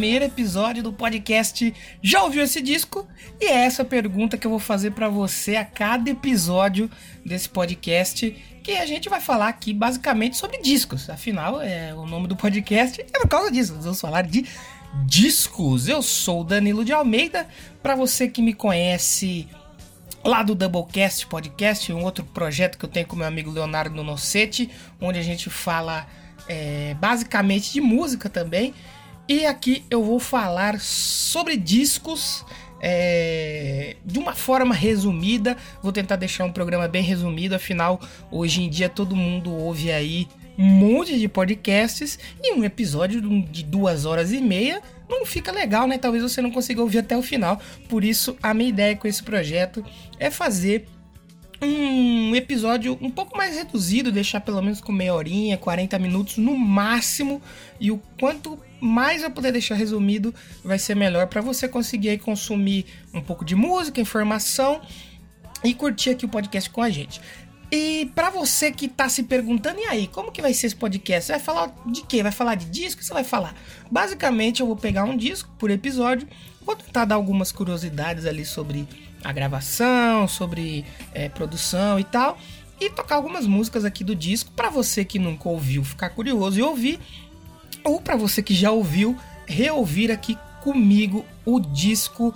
primeiro episódio do podcast Já ouviu esse disco? E é essa pergunta que eu vou fazer para você a cada episódio desse podcast, que a gente vai falar aqui basicamente sobre discos. Afinal, é o nome do podcast é por causa disso. Nós vamos falar de discos. Eu sou o Danilo de Almeida. Para você que me conhece lá do Doublecast Podcast, um outro projeto que eu tenho com meu amigo Leonardo Nonossetti, onde a gente fala é, basicamente de música também. E aqui eu vou falar sobre discos é, de uma forma resumida. Vou tentar deixar um programa bem resumido, afinal, hoje em dia todo mundo ouve aí um monte de podcasts e um episódio de duas horas e meia não fica legal, né? Talvez você não consiga ouvir até o final. Por isso, a minha ideia com esse projeto é fazer um episódio um pouco mais reduzido, deixar pelo menos com meia horinha, 40 minutos no máximo, e o quanto mais eu puder deixar resumido, vai ser melhor para você conseguir consumir um pouco de música, informação e curtir aqui o podcast com a gente. E para você que tá se perguntando, e aí, como que vai ser esse podcast? Você vai falar de quê? Vai falar de disco? Você vai falar? Basicamente, eu vou pegar um disco por episódio, vou tentar dar algumas curiosidades ali sobre a gravação, sobre é, produção e tal, e tocar algumas músicas aqui do disco para você que nunca ouviu ficar curioso e ouvir, ou para você que já ouviu reouvir aqui comigo o disco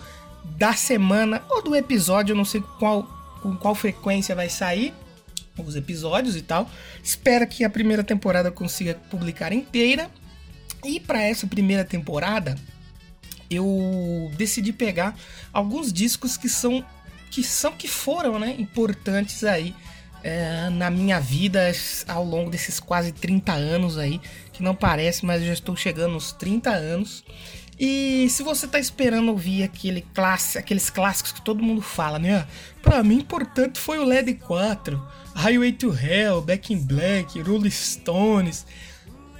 da semana ou do episódio, não sei qual com qual frequência vai sair os episódios e tal. Espero que a primeira temporada consiga publicar inteira. E para essa primeira temporada, eu decidi pegar alguns discos que são que são que foram, né, importantes aí é, na minha vida ao longo desses quase 30 anos aí, que não parece, mas eu já estou chegando nos 30 anos. E se você tá esperando ouvir aquele classe, aqueles clássicos que todo mundo fala, né? Pra mim, importante foi o LED 4, Highway to Hell, Back in Black, Rolling Stones.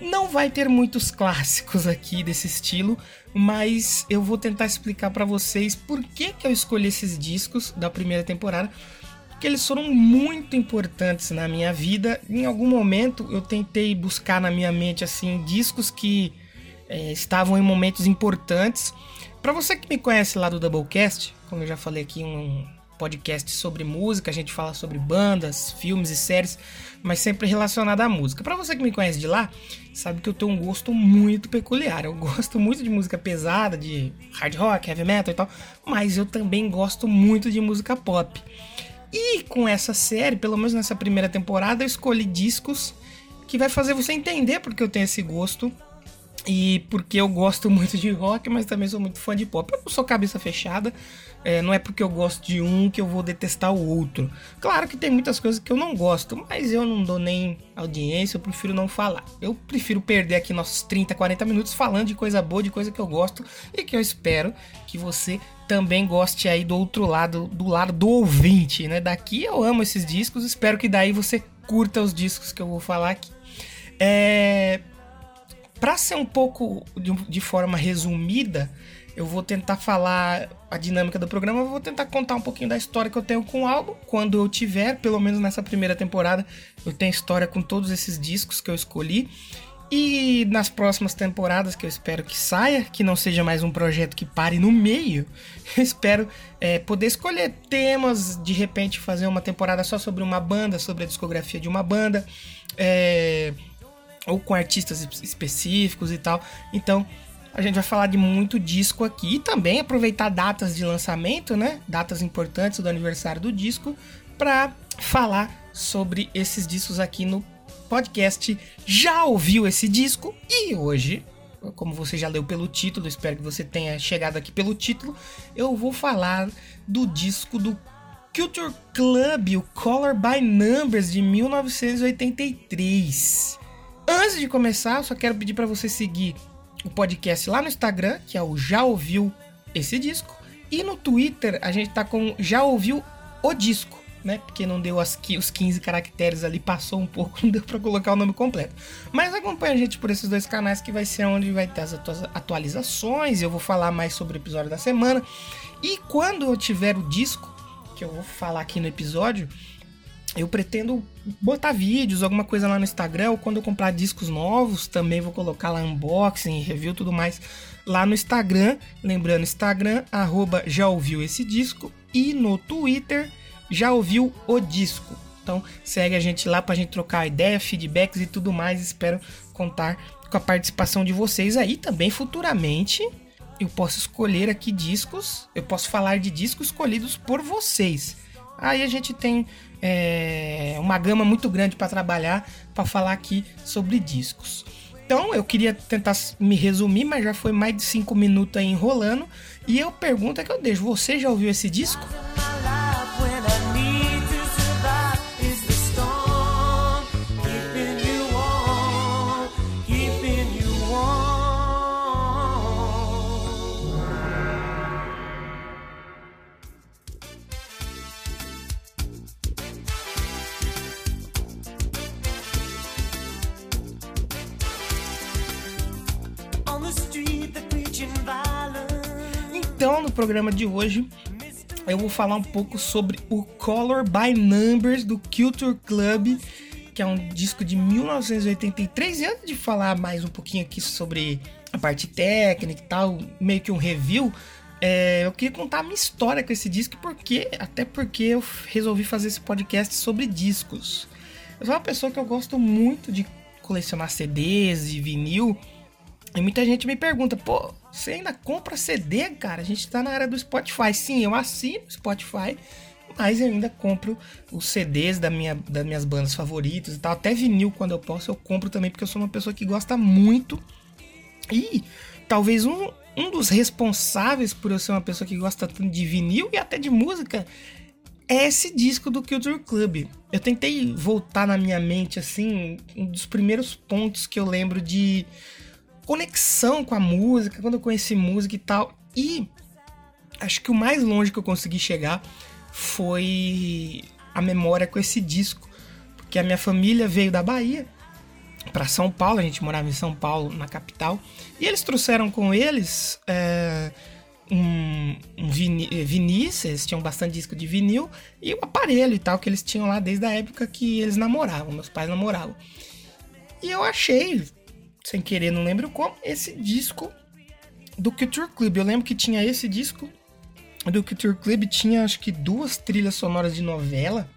Não vai ter muitos clássicos aqui desse estilo, mas eu vou tentar explicar para vocês por que, que eu escolhi esses discos da primeira temporada, porque eles foram muito importantes na minha vida. Em algum momento eu tentei buscar na minha mente assim discos que é, estavam em momentos importantes. Para você que me conhece lá do Doublecast, como eu já falei aqui, um podcast sobre música, a gente fala sobre bandas, filmes e séries, mas sempre relacionado à música. Para você que me conhece de lá, sabe que eu tenho um gosto muito peculiar. Eu gosto muito de música pesada, de hard rock, heavy metal e tal, mas eu também gosto muito de música pop. E com essa série, pelo menos nessa primeira temporada, eu escolhi discos que vai fazer você entender porque eu tenho esse gosto e porque eu gosto muito de rock, mas também sou muito fã de pop. Eu não sou cabeça fechada, é, não é porque eu gosto de um que eu vou detestar o outro. Claro que tem muitas coisas que eu não gosto, mas eu não dou nem audiência, eu prefiro não falar. Eu prefiro perder aqui nossos 30, 40 minutos falando de coisa boa, de coisa que eu gosto e que eu espero que você também goste aí do outro lado, do lado do ouvinte, né? Daqui eu amo esses discos, espero que daí você curta os discos que eu vou falar aqui. É, para ser um pouco de, de, forma resumida, eu vou tentar falar a dinâmica do programa, eu vou tentar contar um pouquinho da história que eu tenho com o álbum. Quando eu tiver, pelo menos nessa primeira temporada, eu tenho história com todos esses discos que eu escolhi. E nas próximas temporadas, que eu espero que saia, que não seja mais um projeto que pare no meio, eu espero é, poder escolher temas, de repente fazer uma temporada só sobre uma banda, sobre a discografia de uma banda. É, ou com artistas específicos e tal. Então, a gente vai falar de muito disco aqui e também aproveitar datas de lançamento, né? Datas importantes do aniversário do disco para falar sobre esses discos aqui no podcast. Já ouviu esse disco? E hoje, como você já leu pelo título, espero que você tenha chegado aqui pelo título, eu vou falar do disco do Culture Club, o Color by Numbers de 1983. Antes de começar, só quero pedir para você seguir o podcast lá no Instagram, que é o Já Ouviu Esse Disco. E no Twitter, a gente tá com Já Ouviu o Disco, né? Porque não deu as, os 15 caracteres ali, passou um pouco, não deu pra colocar o nome completo. Mas acompanha a gente por esses dois canais, que vai ser onde vai ter as atualizações. Eu vou falar mais sobre o episódio da semana. E quando eu tiver o disco, que eu vou falar aqui no episódio, eu pretendo botar vídeos, alguma coisa lá no Instagram, ou quando eu comprar discos novos, também vou colocar lá unboxing, review, tudo mais lá no Instagram. Lembrando, Instagram, arroba já ouviu esse disco, e no Twitter, já ouviu o disco. Então segue a gente lá pra gente trocar ideia, feedbacks e tudo mais. Espero contar com a participação de vocês aí também futuramente. Eu posso escolher aqui discos, eu posso falar de discos escolhidos por vocês. Aí a gente tem é, uma gama muito grande para trabalhar para falar aqui sobre discos. Então eu queria tentar me resumir, mas já foi mais de 5 minutos aí enrolando. E eu pergunto é que eu deixo: você já ouviu esse disco? Então, no programa de hoje, eu vou falar um pouco sobre o Color by Numbers do Culture Club, que é um disco de 1983. E antes de falar mais um pouquinho aqui sobre a parte técnica e tal, meio que um review, é, eu queria contar a minha história com esse disco, porque até porque eu resolvi fazer esse podcast sobre discos. Eu sou uma pessoa que eu gosto muito de colecionar CDs e vinil. E muita gente me pergunta, pô, você ainda compra CD, cara? A gente tá na era do Spotify. Sim, eu assino Spotify, mas eu ainda compro os CDs da minha, das minhas bandas favoritas e tal. Até vinil, quando eu posso, eu compro também, porque eu sou uma pessoa que gosta muito. E talvez um, um dos responsáveis por eu ser uma pessoa que gosta tanto de vinil e até de música é esse disco do Culture Club. Eu tentei voltar na minha mente, assim, um dos primeiros pontos que eu lembro de conexão com a música, quando eu conheci música e tal. E acho que o mais longe que eu consegui chegar foi a memória com esse disco, porque a minha família veio da Bahia para São Paulo, a gente morava em São Paulo, na capital, e eles trouxeram com eles é, um, um vini, vinis, eles tinham bastante disco de vinil, e o aparelho e tal, que eles tinham lá desde a época que eles namoravam, meus pais namoravam. E eu achei sem querer, não lembro como, esse disco do Culture Club. Eu lembro que tinha esse disco do Culture Club, tinha acho que duas trilhas sonoras de novela.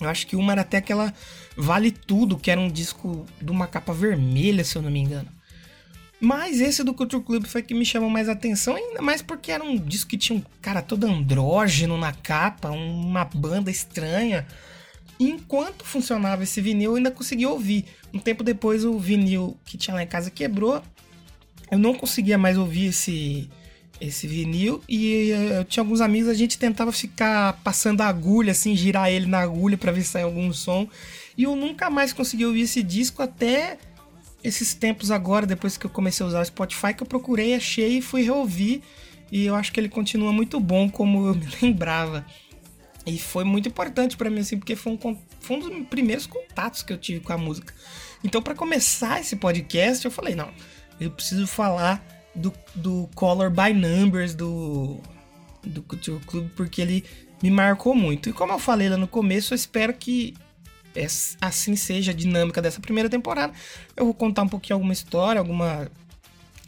Eu acho que uma era até aquela Vale Tudo, que era um disco de uma capa vermelha, se eu não me engano. Mas esse do Culture Club foi que me chamou mais atenção, ainda mais porque era um disco que tinha um cara todo andrógeno na capa, uma banda estranha. Enquanto funcionava esse vinil, eu ainda conseguia ouvir. Um tempo depois, o vinil que tinha lá em casa quebrou. Eu não conseguia mais ouvir esse, esse vinil. E eu tinha alguns amigos, a gente tentava ficar passando a agulha, assim, girar ele na agulha para ver se saia algum som. E eu nunca mais consegui ouvir esse disco até esses tempos agora, depois que eu comecei a usar o Spotify, que eu procurei, achei e fui reouvir. E eu acho que ele continua muito bom, como eu me lembrava. E foi muito importante para mim, assim, porque foi um, foi um dos primeiros contatos que eu tive com a música. Então, para começar esse podcast, eu falei: não, eu preciso falar do, do Color by Numbers do, do Culture Club, porque ele me marcou muito. E como eu falei lá no começo, eu espero que assim seja a dinâmica dessa primeira temporada. Eu vou contar um pouquinho alguma história, alguma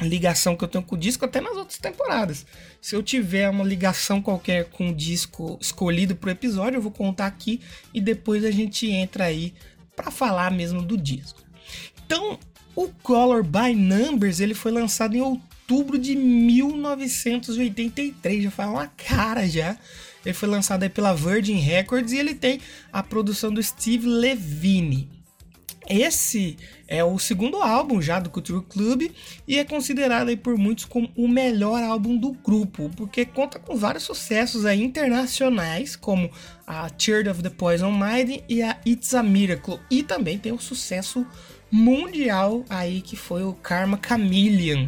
ligação que eu tenho com o disco até nas outras temporadas. Se eu tiver uma ligação qualquer com o disco escolhido pro episódio, eu vou contar aqui e depois a gente entra aí para falar mesmo do disco. Então, o Color by Numbers ele foi lançado em outubro de 1983, já faz uma cara já. Ele foi lançado aí pela Virgin Records e ele tem a produção do Steve Levine. Esse é o segundo álbum já do Culture Club e é considerado aí por muitos como o melhor álbum do grupo, porque conta com vários sucessos aí internacionais, como a Tear of the Poison Mind e a It's a Miracle, e também tem um sucesso mundial aí que foi o Karma Chameleon.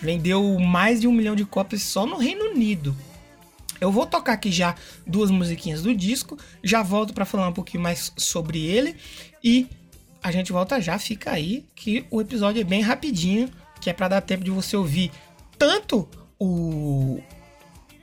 Vendeu mais de um milhão de cópias só no Reino Unido. Eu vou tocar aqui já duas musiquinhas do disco, já volto para falar um pouquinho mais sobre ele e a gente volta já, fica aí que o episódio é bem rapidinho, que é para dar tempo de você ouvir tanto o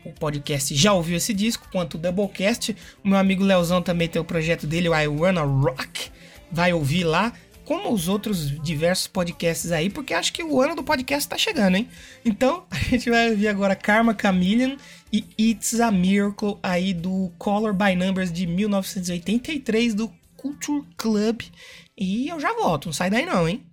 o podcast Já Ouviu Esse Disco, quanto o Doublecast. O meu amigo Leozão também tem o projeto dele, o I Wanna Rock. Vai ouvir lá, como os outros diversos podcasts aí, porque acho que o ano do podcast tá chegando, hein? Então, a gente vai ouvir agora Karma Chameleon e It's a Miracle aí do Color by Numbers de 1983 do Culture Club. E eu já volto, não sai daí não, hein?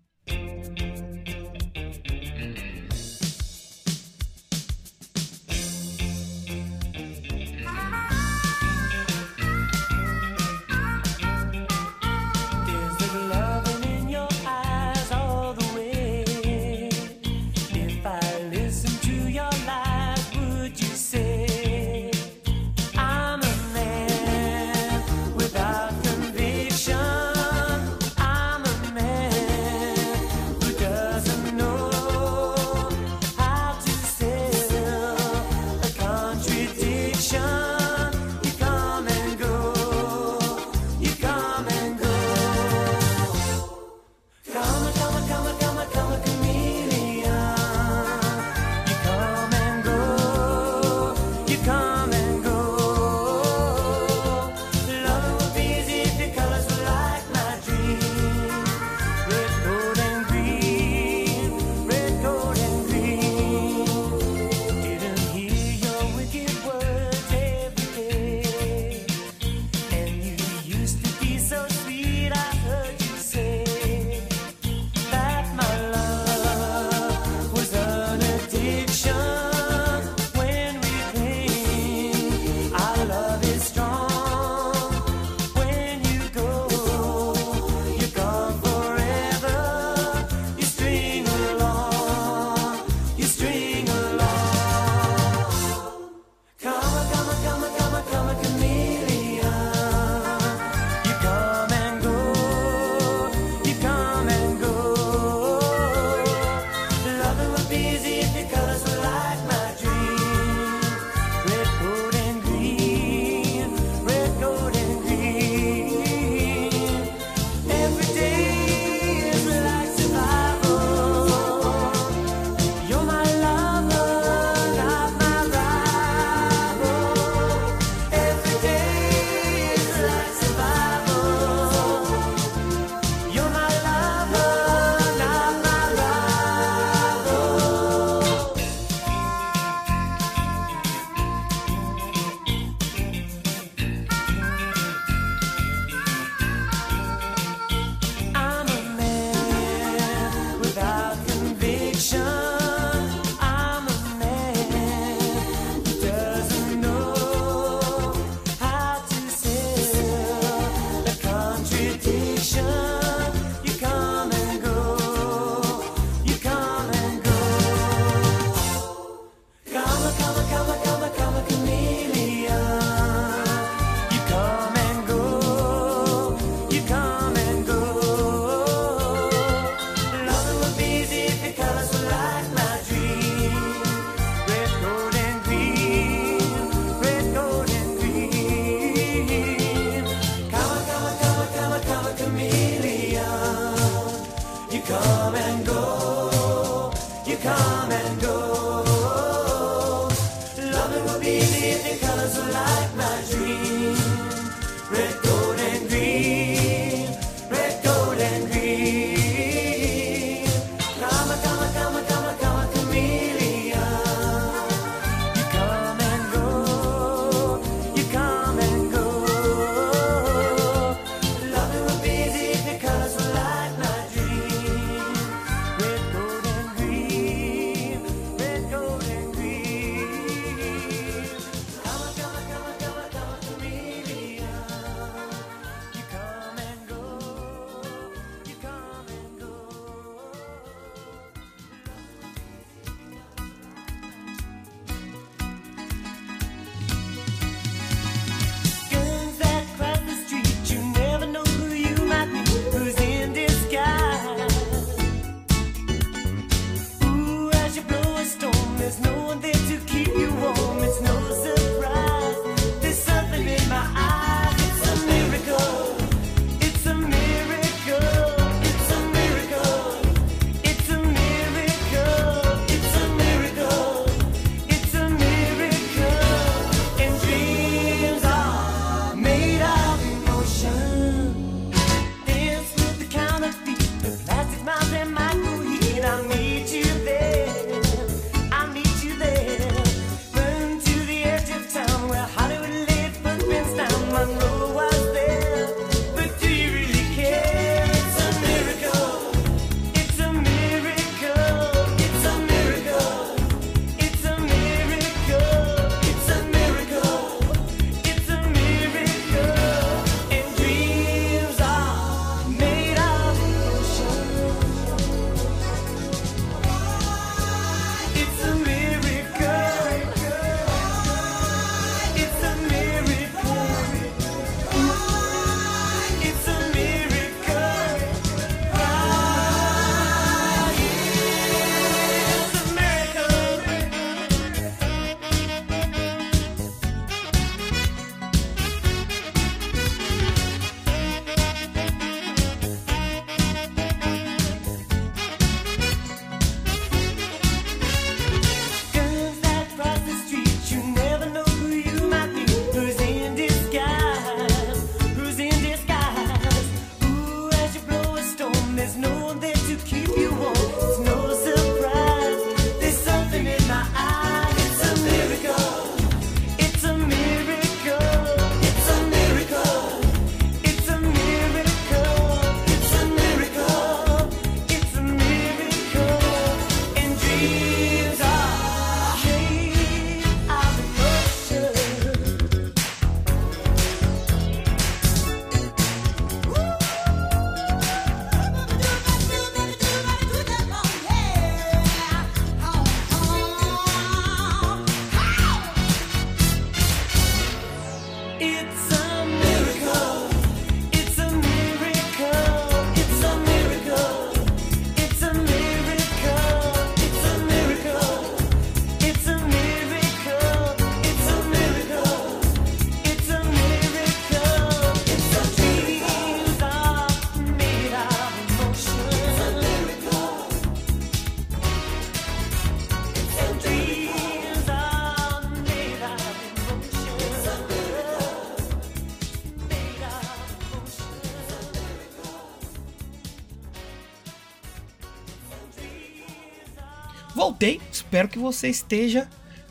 Espero que você esteja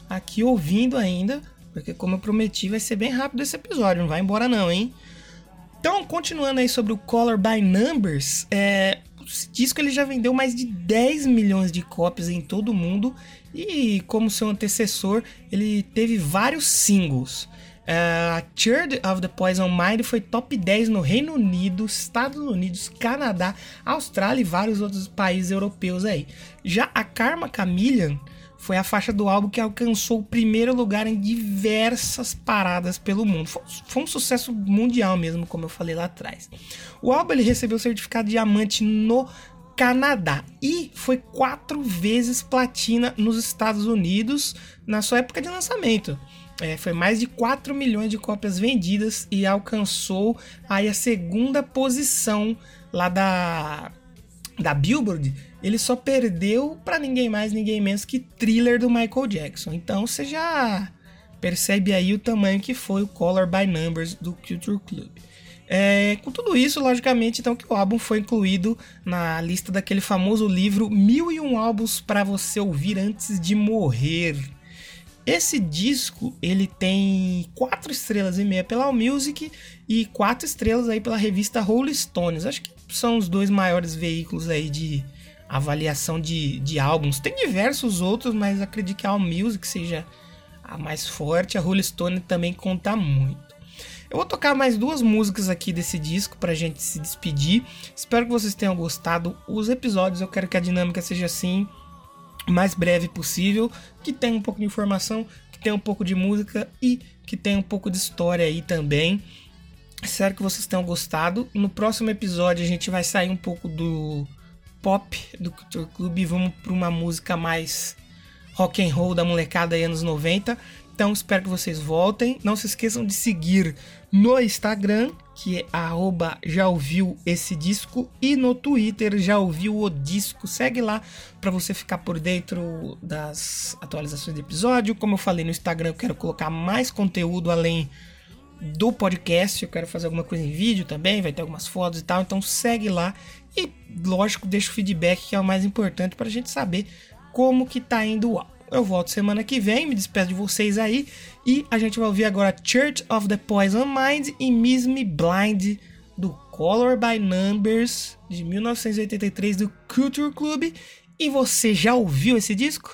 aqui ouvindo ainda, porque como eu prometi, vai ser bem rápido esse episódio, não vai embora não, hein? Então, continuando aí sobre o Color by Numbers, é, esse disco ele já vendeu mais de 10 milhões de cópias em todo o mundo e, como seu antecessor, ele teve vários singles. Uh, a Church of the Poison Mind foi top 10 no Reino Unido, Estados Unidos, Canadá, Austrália e vários outros países europeus aí. Já a Karma Chameleon foi a faixa do álbum que alcançou o primeiro lugar em diversas paradas pelo mundo. Foi, foi, um sucesso mundial mesmo, como eu falei lá atrás. O álbum ele recebeu certificado de diamante no Canadá e foi quatro vezes platina nos Estados Unidos na sua época de lançamento. É, foi mais de 4 milhões de cópias vendidas e alcançou aí a segunda posição lá da, da Billboard ele só perdeu para ninguém mais, ninguém menos que Thriller do Michael Jackson. Então você já percebe aí o tamanho que foi o Color by Numbers do Culture Club. É, com tudo isso, logicamente, então que o álbum foi incluído na lista daquele famoso livro Mil e um álbuns para você ouvir antes de morrer. Esse disco ele tem quatro estrelas e meia pela Allmusic e quatro estrelas aí pela revista Rolling Stones. Acho que são os dois maiores veículos aí de, avaliação de, de álbuns. Tem diversos outros, mas acredito que a All Music seja a mais forte. A Rolling Stone também conta muito. Eu vou tocar mais duas músicas aqui desse disco pra gente se despedir. Espero que vocês tenham gostado. Os episódios eu quero que a dinâmica seja assim, mais breve possível, que tenha um pouco de informação, que tenha um pouco de música e que tenha um pouco de história aí também. Espero que vocês tenham gostado. No próximo episódio a gente vai sair um pouco do pop do Culture Club e vamos para uma música mais rock and roll da molecada aí anos 90. Então espero que vocês voltem. Não se esqueçam de seguir no Instagram, que é arroba já ouviu esse disco, e no Twitter já ouviu o disco. Segue lá para você ficar por dentro das atualizações do episódio. Como eu falei no Instagram, eu quero colocar mais conteúdo além do podcast. Eu quero fazer alguma coisa em vídeo também, vai ter algumas fotos e tal. Então segue lá e, lógico, deixa o feedback que é o mais importante para a gente saber como que tá indo o álbum. Eu volto semana que vem, me despeço de vocês aí e a gente vai ouvir agora Church of the Poison Mind e Miss Me Blind do Color by Numbers de 1983 do Culture Club. E você já ouviu esse disco?